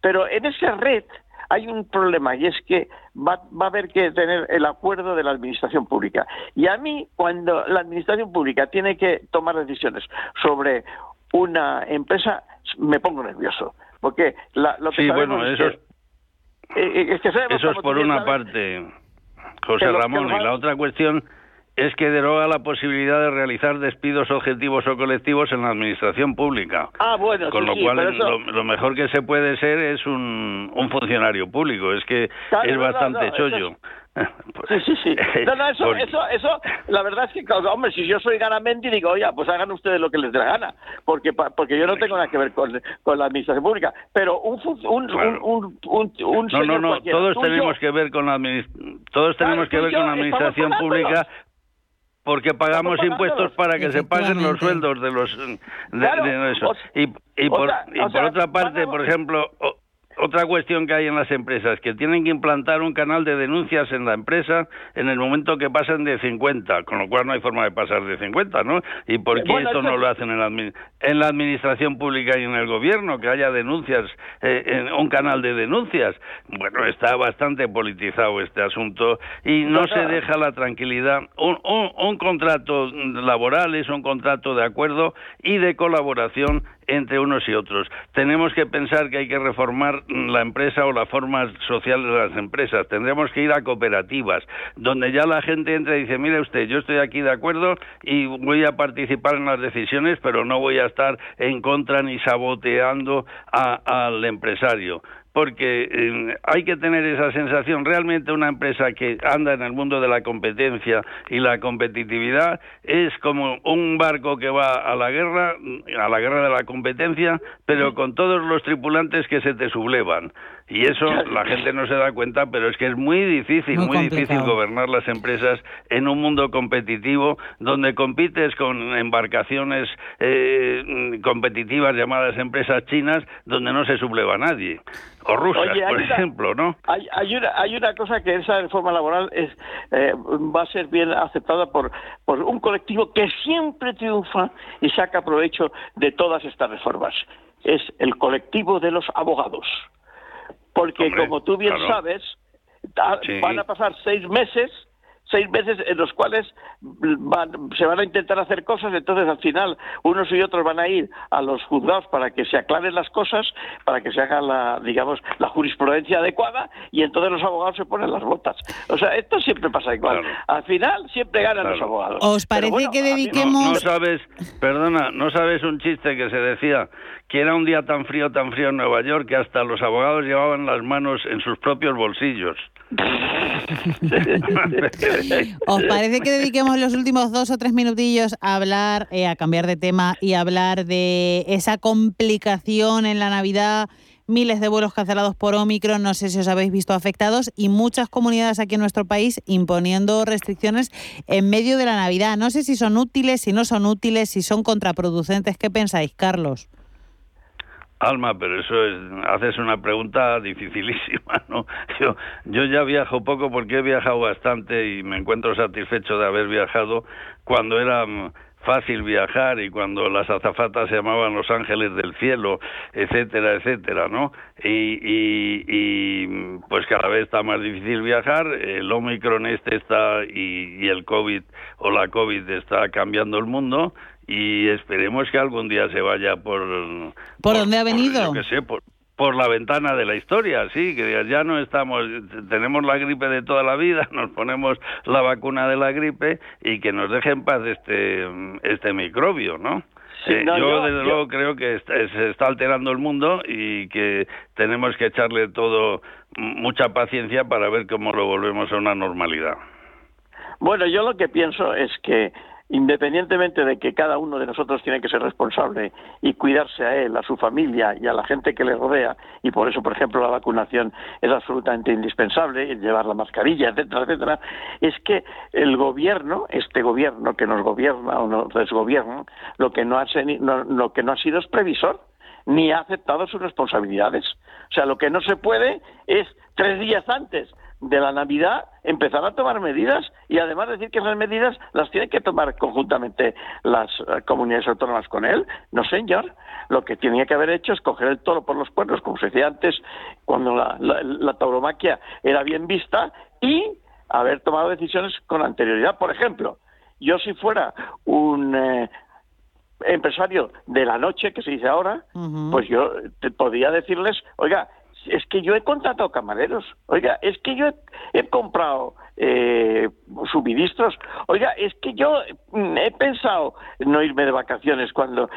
Pero en esa red hay un problema y es que va, va, a haber que tener el acuerdo de la administración pública. Y a mí, cuando la administración pública tiene que tomar decisiones sobre una empresa, me pongo nervioso porque la, lo que sí, bueno, eso es, eh, eh, eso es por una parte, José Ramón, y la otra cuestión es que deroga la posibilidad de realizar despidos objetivos o colectivos en la administración pública. Ah, bueno, Con lo cual, lo, mejor que se puede ser es un, un funcionario público. Es que es bastante chollo. Sí, sí, sí. No, no, eso, eso, eso, la verdad es que, hombre, si yo soy Garamendi, digo, oye, pues hagan ustedes lo que les dé la gana, porque porque yo no tengo nada que ver con, con la administración pública, pero un un, un, un, un, No, no, no, todos tenemos que ver con la todos tenemos que ver con la administración pública porque pagamos impuestos para que se paguen los sueldos de los de, eso. y, y, por, y por otra parte, por ejemplo, otra cuestión que hay en las empresas, que tienen que implantar un canal de denuncias en la empresa en el momento que pasen de 50, con lo cual no hay forma de pasar de 50, ¿no? ¿Y por qué esto no lo hacen en la, en la administración pública y en el gobierno, que haya denuncias, eh, en un canal de denuncias? Bueno, está bastante politizado este asunto y no se deja la tranquilidad. Un, un, un contrato laboral es un contrato de acuerdo y de colaboración entre unos y otros. Tenemos que pensar que hay que reformar la empresa o la forma social de las empresas. Tendremos que ir a cooperativas, donde ya la gente entra y dice, mire usted, yo estoy aquí de acuerdo y voy a participar en las decisiones, pero no voy a estar en contra ni saboteando al empresario porque eh, hay que tener esa sensación. Realmente una empresa que anda en el mundo de la competencia y la competitividad es como un barco que va a la guerra, a la guerra de la competencia, pero con todos los tripulantes que se te sublevan. Y eso la gente no se da cuenta, pero es que es muy difícil, muy, difícil gobernar las empresas en un mundo competitivo donde compites con embarcaciones eh, competitivas llamadas empresas chinas donde no se subleva nadie. O rusas, por ejemplo, ¿no? Hay, hay, una, hay una cosa que esa reforma laboral es, eh, va a ser bien aceptada por, por un colectivo que siempre triunfa y saca provecho de todas estas reformas. Es el colectivo de los abogados porque como tú bien sabes, van a pasar seis meses seis meses en los cuales se van a intentar hacer cosas, entonces al final unos y otros van a ir a los juzgados para que se aclaren las cosas, para que se haga la, digamos, la jurisprudencia adecuada y entonces los abogados se ponen las botas. O sea, esto siempre pasa igual. Al final siempre ganan los abogados. ¿Os parece que dediquemos... no sabes, perdona, no sabes un chiste que se decía que era un día tan frío, tan frío en Nueva York que hasta los abogados llevaban las manos en sus propios bolsillos. ¿Os parece que dediquemos los últimos dos o tres minutillos a hablar, eh, a cambiar de tema y hablar de esa complicación en la Navidad miles de vuelos cancelados por Omicron, no sé si os habéis visto afectados, y muchas comunidades aquí en nuestro país imponiendo restricciones en medio de la Navidad. No sé si son útiles, si no son útiles, si son contraproducentes. ¿Qué pensáis, Carlos? Alma, pero eso es, haces una pregunta dificilísima, ¿no? Yo, yo ya viajo poco porque he viajado bastante y me encuentro satisfecho de haber viajado cuando era mm, fácil viajar y cuando las azafatas se llamaban los ángeles del cielo, etcétera, etcétera, ¿no? Y, y, y, pues cada vez está más difícil viajar, el Omicron este está y, y el COVID o la COVID está cambiando el mundo y esperemos que algún día se vaya por... ¿Por, dónde ha venido? Por, yo qué sé, por, por la ventana de la historia, sí, que ya no estamos, tenemos la gripe de toda la vida, nos ponemos la vacuna de la gripe y que nos deje en paz este, este microbio, ¿no? Sí, Eh, no, yo, yo- desde yo- luego, creo que está- se está alterando el mundo y que tenemos que echarle todo mucha paciencia para ver cómo lo volvemos a una normalidad. Bueno, yo lo que pienso es que independientemente de que cada uno de nosotros tiene que ser responsable y cuidarse a él, a su familia y a la gente que le rodea, y por eso, por ejemplo, la vacunación es absolutamente indispensable, llevar la mascarilla, etcétera, etcétera, es que el gobierno, este gobierno que nos gobierna o nos desgobierna, lo que no ha, lo que no ha sido es previsor ni ha aceptado sus responsabilidades. O sea, lo que no se puede es tres días antes de la Navidad empezar a tomar medidas y además decir que esas medidas las tienen que tomar conjuntamente las eh, comunidades autónomas con él. No, señor. Lo que tenía que haber hecho es coger el toro por los cuernos, como se decía antes, cuando la, la- la tauromaquia era bien vista, y haber tomado decisiones con anterioridad. Por ejemplo, yo si fuera un eh, empresario de la noche, que se dice ahora, pues yo te podría decirles, oiga, es que yo he contratado camareros, oiga, es que yo he, comprado eh, suministros, oiga, es que yo mm, he pensado no irme de vacaciones cuando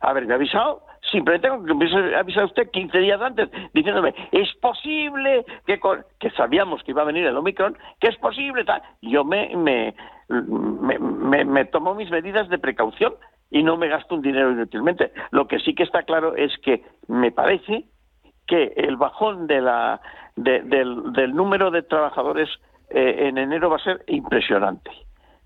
haberme avisado, simplemente con que me avisado usted 15 días antes, diciéndome, es posible que, que sabíamos que iba a venir el Omicron, que es posible, tal. Yo me, me, me, me- me tomo mis medidas de precaución y no me gasto un dinero inútilmente. Lo que sí que está claro es que me parece que el bajón de la, de- del, del número de trabajadores eh, en enero va a ser impresionante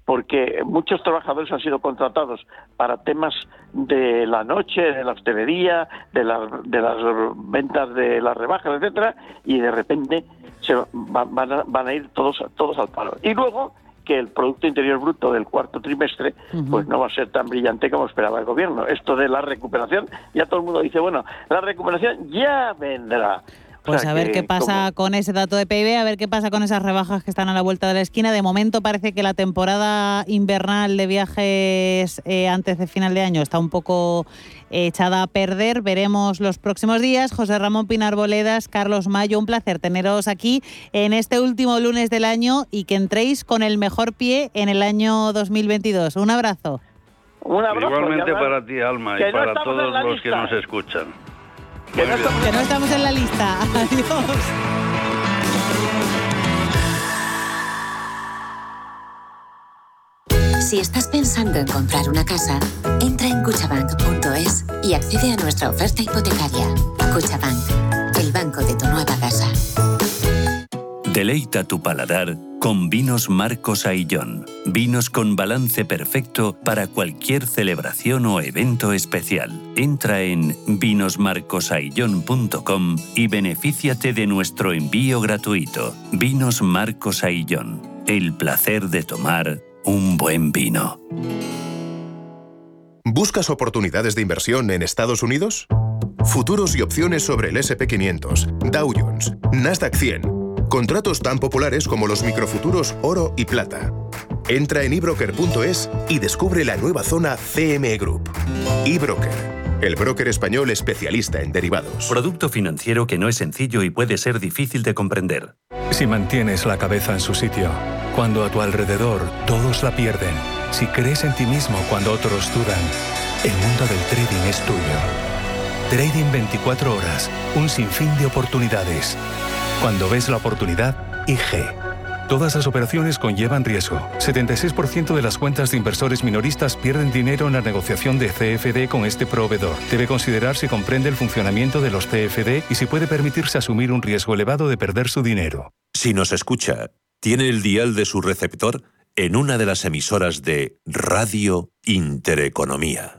porque muchos trabajadores han sido contratados para temas de la noche, de la hostelería, de, las de las ventas de las rebajas, etcétera, y de repente se va- van, a, van a ir todos todos al paro. Y luego que el Producto Interior Bruto del cuarto trimestre pues no va a ser tan brillante como esperaba el gobierno. Esto de la recuperación, ya todo el mundo dice, bueno, la recuperación ya vendrá. O Pues sea a ver que qué pasa con ese dato de PIB, a ver qué pasa con esas rebajas que están a la vuelta de la esquina. De momento parece que la temporada invernal de viajes eh, antes de final de año está un poco eh, echada a perder. Veremos los próximos días. José Ramón Pinar Boledas, Carlos Mayo, un placer teneros aquí en este último lunes del año y que entréis con el mejor pie en el año 2022. Un abrazo. Un abrazo. Igualmente para ti, Alma, y no para todos los que nos escuchan. Que no estamos Que no estamos en la lista. Adiós. Si estás pensando en comprar una casa, entra en cuchabank.es y accede a nuestra oferta hipotecaria. Cuchabank, el banco de tu nueva casa. Deleita tu paladar con vinos Marcos Aillón. Vinos con balance perfecto para cualquier celebración o evento especial. Entra en vinosmarcosaillón.com y benefíciate de nuestro envío gratuito. Vinos Marcos Aillón. El placer de tomar un buen vino. ¿Buscas oportunidades de inversión en Estados Unidos? Futuros y opciones sobre el SP500, Dow Jones, Nasdaq 100. Contratos tan populares como los microfuturos oro y plata. Entra en ebroker.es y descubre la nueva zona CME Group. eBroker, el broker español especialista en derivados. Producto financiero que no es sencillo y puede ser difícil de comprender. Si mantienes la cabeza en su sitio, cuando a tu alrededor todos la pierden, si crees en ti mismo cuando otros dudan, el mundo del trading es tuyo. Trading 24 horas, un sinfín de oportunidades. Cuando ves la oportunidad, IG. Todas las operaciones conllevan riesgo. 76% de las cuentas de inversores minoristas pierden dinero en la negociación de CFD con este proveedor. Debe considerar si comprende el funcionamiento de los CFD y si puede permitirse asumir un riesgo elevado de perder su dinero. Si nos escucha, tiene el dial de su receptor en una de las emisoras de Radio Intereconomía.